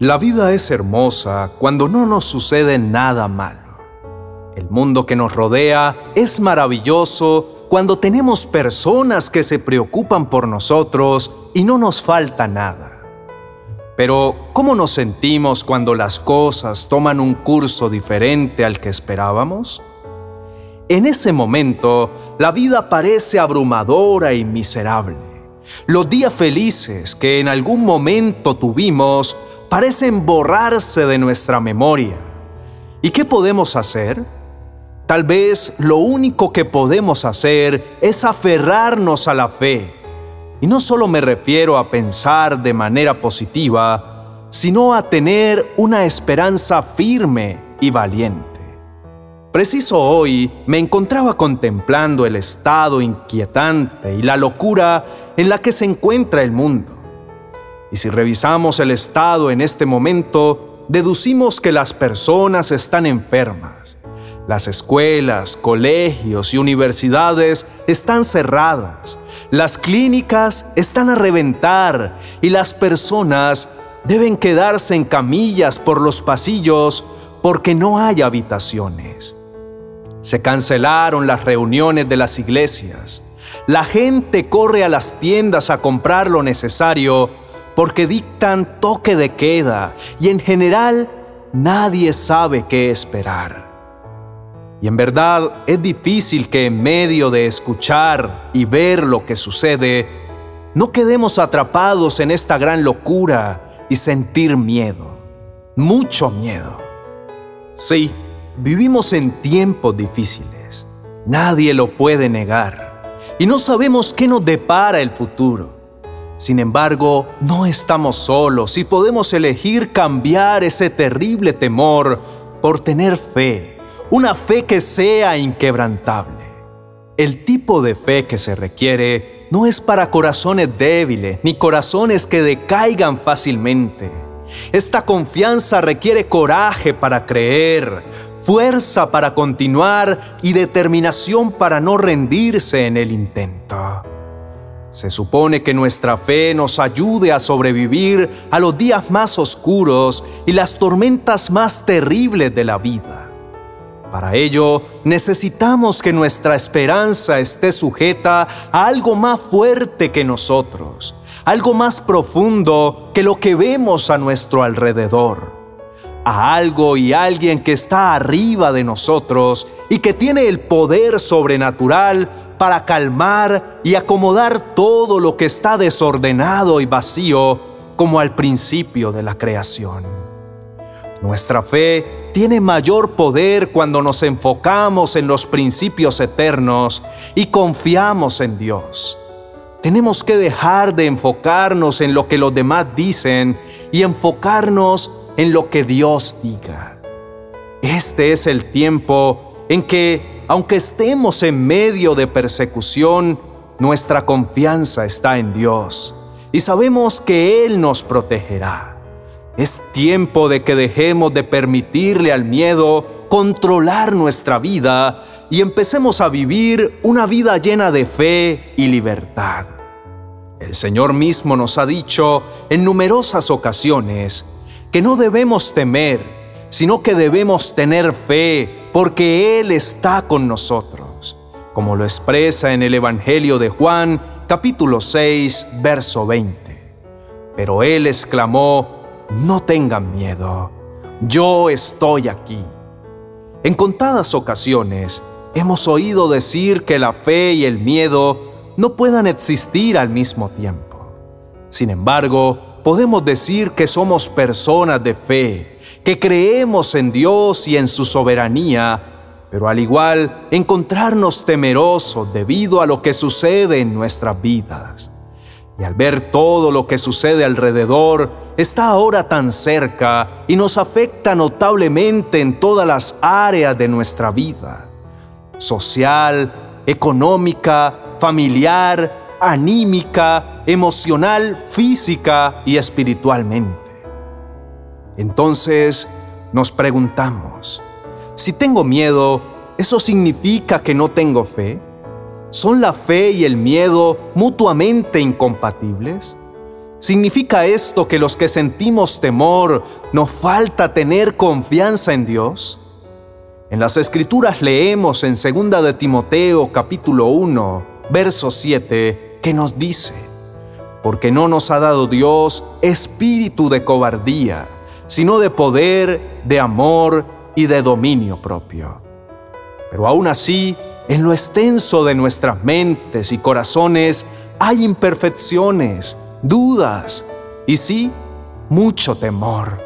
La vida es hermosa cuando no nos sucede nada malo. El mundo que nos rodea es maravilloso cuando tenemos personas que se preocupan por nosotros y no nos falta nada. Pero, ¿cómo nos sentimos cuando las cosas toman un curso diferente al que esperábamos? En ese momento, la vida parece abrumadora y miserable. Los días felices que en algún momento tuvimos parecen borrarse de nuestra memoria. ¿Y qué podemos hacer? Tal vez lo único que podemos hacer es aferrarnos a la fe. Y no solo me refiero a pensar de manera positiva, sino a tener una esperanza firme y valiente. Preciso hoy me encontraba contemplando el estado inquietante y la locura en la que se encuentra el mundo. Y si revisamos el estado en este momento, deducimos que las personas están enfermas. Las escuelas, colegios y universidades están cerradas. Las clínicas están a reventar y las personas deben quedarse en camillas por los pasillos porque no hay habitaciones. Se cancelaron las reuniones de las iglesias. La gente corre a las tiendas a comprar lo necesario porque dictan toque de queda y en general nadie sabe qué esperar. Y en verdad es difícil que en medio de escuchar y ver lo que sucede, no quedemos atrapados en esta gran locura y sentir miedo, mucho miedo. Sí, vivimos en tiempos difíciles, nadie lo puede negar, y no sabemos qué nos depara el futuro. Sin embargo, no estamos solos y podemos elegir cambiar ese terrible temor por tener fe, una fe que sea inquebrantable. El tipo de fe que se requiere no es para corazones débiles ni corazones que decaigan fácilmente. Esta confianza requiere coraje para creer, fuerza para continuar y determinación para no rendirse en el intento. Se supone que nuestra fe nos ayude a sobrevivir a los días más oscuros y las tormentas más terribles de la vida. Para ello, necesitamos que nuestra esperanza esté sujeta a algo más fuerte que nosotros, algo más profundo que lo que vemos a nuestro alrededor, a algo y alguien que está arriba de nosotros y que tiene el poder sobrenatural para calmar y acomodar todo lo que está desordenado y vacío como al principio de la creación. Nuestra fe tiene mayor poder cuando nos enfocamos en los principios eternos y confiamos en Dios. Tenemos que dejar de enfocarnos en lo que los demás dicen y enfocarnos en lo que Dios diga. Este es el tiempo en que aunque estemos en medio de persecución, nuestra confianza está en Dios y sabemos que Él nos protegerá. Es tiempo de que dejemos de permitirle al miedo controlar nuestra vida y empecemos a vivir una vida llena de fe y libertad. El Señor mismo nos ha dicho en numerosas ocasiones que no debemos temer, sino que debemos tener fe porque Él está con nosotros, como lo expresa en el Evangelio de Juan, capítulo 6, verso 20. Pero Él exclamó, no tengan miedo, yo estoy aquí. En contadas ocasiones hemos oído decir que la fe y el miedo no puedan existir al mismo tiempo. Sin embargo, podemos decir que somos personas de fe, que creemos en Dios y en su soberanía, pero al igual encontrarnos temerosos debido a lo que sucede en nuestras vidas. Y al ver todo lo que sucede alrededor, está ahora tan cerca y nos afecta notablemente en todas las áreas de nuestra vida, social, económica, familiar, anímica, emocional, física y espiritualmente. Entonces nos preguntamos, si tengo miedo, ¿eso significa que no tengo fe? ¿Son la fe y el miedo mutuamente incompatibles? ¿Significa esto que los que sentimos temor nos falta tener confianza en Dios? En las escrituras leemos en 2 de Timoteo capítulo 1, verso 7, que nos dice, porque no nos ha dado Dios espíritu de cobardía, sino de poder, de amor y de dominio propio. Pero aún así, en lo extenso de nuestras mentes y corazones hay imperfecciones, dudas y sí, mucho temor.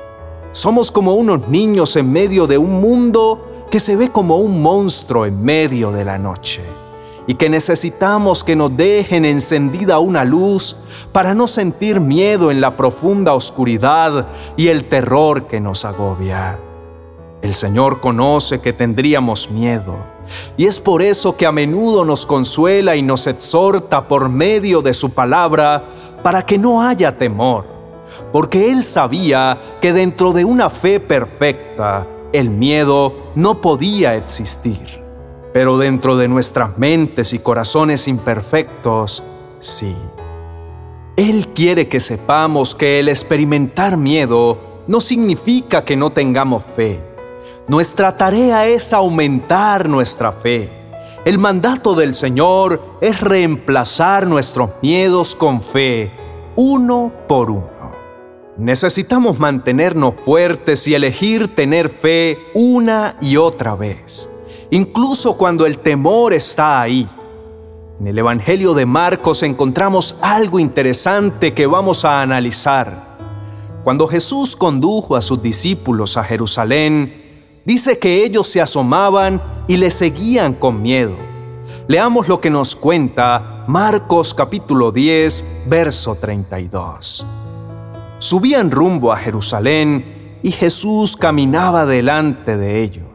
Somos como unos niños en medio de un mundo que se ve como un monstruo en medio de la noche y que necesitamos que nos dejen encendida una luz para no sentir miedo en la profunda oscuridad y el terror que nos agobia. El Señor conoce que tendríamos miedo y es por eso que a menudo nos consuela y nos exhorta por medio de su palabra para que no haya temor, porque Él sabía que dentro de una fe perfecta el miedo no podía existir. Pero dentro de nuestras mentes y corazones imperfectos, sí. Él quiere que sepamos que el experimentar miedo no significa que no tengamos fe. Nuestra tarea es aumentar nuestra fe. El mandato del Señor es reemplazar nuestros miedos con fe, uno por uno. Necesitamos mantenernos fuertes y elegir tener fe una y otra vez incluso cuando el temor está ahí. En el Evangelio de Marcos encontramos algo interesante que vamos a analizar. Cuando Jesús condujo a sus discípulos a Jerusalén, dice que ellos se asomaban y le seguían con miedo. Leamos lo que nos cuenta Marcos capítulo 10, verso 32. Subían rumbo a Jerusalén y Jesús caminaba delante de ellos.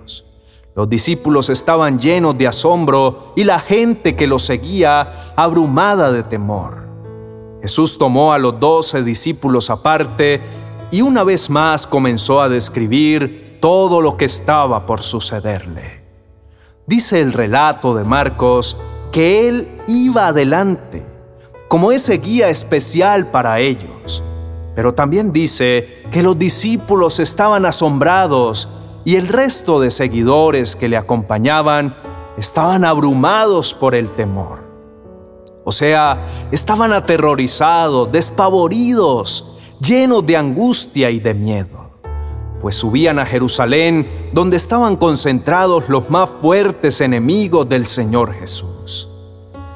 Los discípulos estaban llenos de asombro y la gente que los seguía abrumada de temor. Jesús tomó a los doce discípulos aparte y una vez más comenzó a describir todo lo que estaba por sucederle. Dice el relato de Marcos que Él iba adelante, como ese guía especial para ellos. Pero también dice que los discípulos estaban asombrados y el resto de seguidores que le acompañaban estaban abrumados por el temor. O sea, estaban aterrorizados, despavoridos, llenos de angustia y de miedo, pues subían a Jerusalén donde estaban concentrados los más fuertes enemigos del Señor Jesús.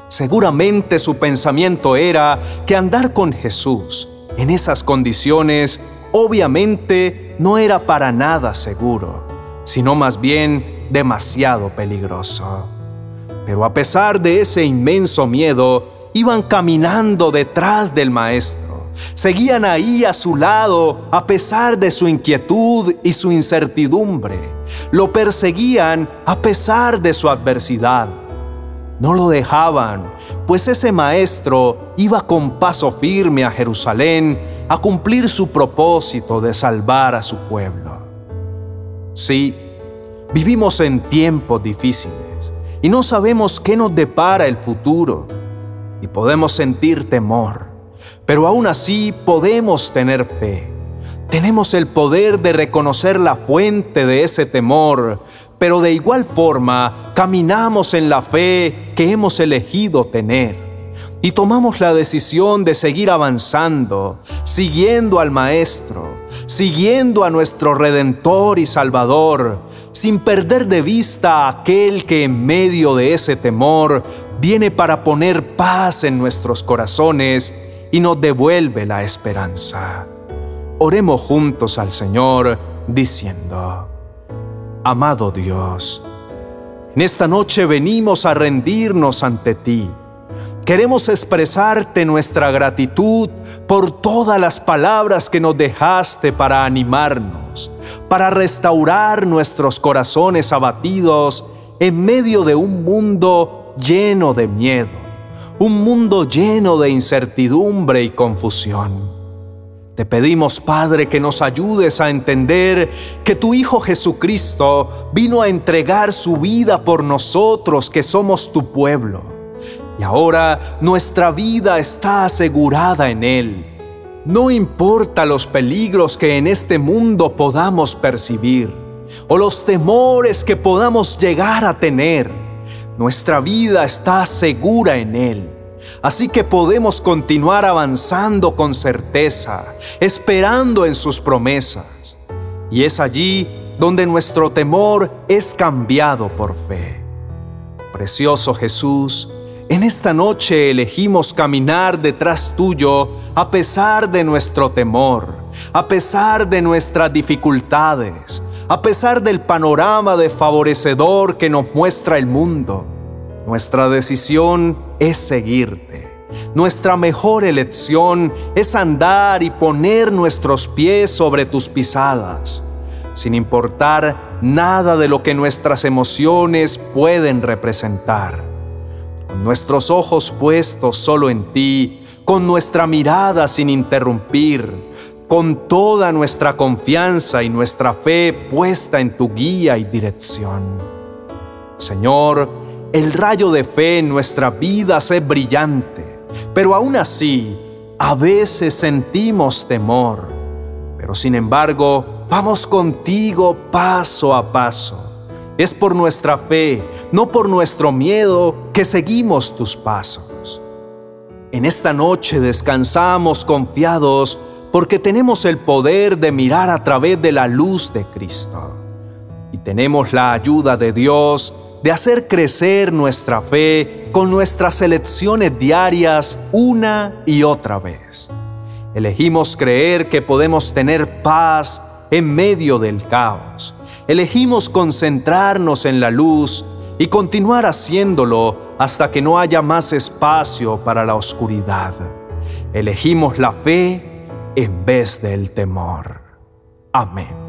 Seguramente su pensamiento era que andar con Jesús en esas condiciones obviamente no era para nada seguro, sino más bien demasiado peligroso. Pero a pesar de ese inmenso miedo, iban caminando detrás del maestro. Seguían ahí a su lado a pesar de su inquietud y su incertidumbre. Lo perseguían a pesar de su adversidad. No lo dejaban, pues ese maestro iba con paso firme a Jerusalén a cumplir su propósito de salvar a su pueblo. Sí, vivimos en tiempos difíciles y no sabemos qué nos depara el futuro y podemos sentir temor, pero aún así podemos tener fe. Tenemos el poder de reconocer la fuente de ese temor, pero de igual forma caminamos en la fe que hemos elegido tener y tomamos la decisión de seguir avanzando, siguiendo al Maestro, siguiendo a nuestro Redentor y Salvador, sin perder de vista a aquel que en medio de ese temor viene para poner paz en nuestros corazones y nos devuelve la esperanza. Oremos juntos al Señor diciendo, Amado Dios, en esta noche venimos a rendirnos ante ti Queremos expresarte nuestra gratitud por todas las palabras que nos dejaste para animarnos, para restaurar nuestros corazones abatidos en medio de un mundo lleno de miedo, un mundo lleno de incertidumbre y confusión. Te pedimos, Padre, que nos ayudes a entender que tu Hijo Jesucristo vino a entregar su vida por nosotros que somos tu pueblo y ahora nuestra vida está asegurada en Él. no importa los peligros que en este mundo podamos percibir o los temores que podamos llegar a tener, nuestra vida está segura en Él. Así que podemos continuar avanzando con certeza, esperando en sus promesas. Y es allí donde nuestro temor es cambiado por fe. Precioso Jesús, en esta noche elegimos caminar detrás tuyo a pesar de nuestro temor, a pesar de nuestras dificultades, a pesar del panorama desfavorecedor que nos muestra el mundo. Nuestra decisión es seguirte. Nuestra mejor elección es andar y poner nuestros pies sobre tus pisadas, sin importar nada de lo que nuestras emociones pueden representar nuestros ojos puestos solo en ti, con nuestra mirada sin interrumpir, con toda nuestra confianza y nuestra fe puesta en tu guía y dirección. Señor, el rayo de fe en nuestra vida es brillante, pero aún así, a veces sentimos temor. Pero sin embargo, vamos contigo paso a paso es por nuestra fe, no por nuestro miedo, que seguimos tus pasos. En esta noche descansamos confiados porque tenemos el poder de mirar a través de la luz de Cristo. Y tenemos la ayuda de Dios de hacer crecer nuestra fe con nuestras elecciones diarias una y otra vez. Elegimos creer que podemos tener paz en medio del caos elegimos concentrarnos en la luz y continuar haciéndolo hasta que no haya más espacio para la oscuridad. Elegimos la fe en vez del temor. Amén.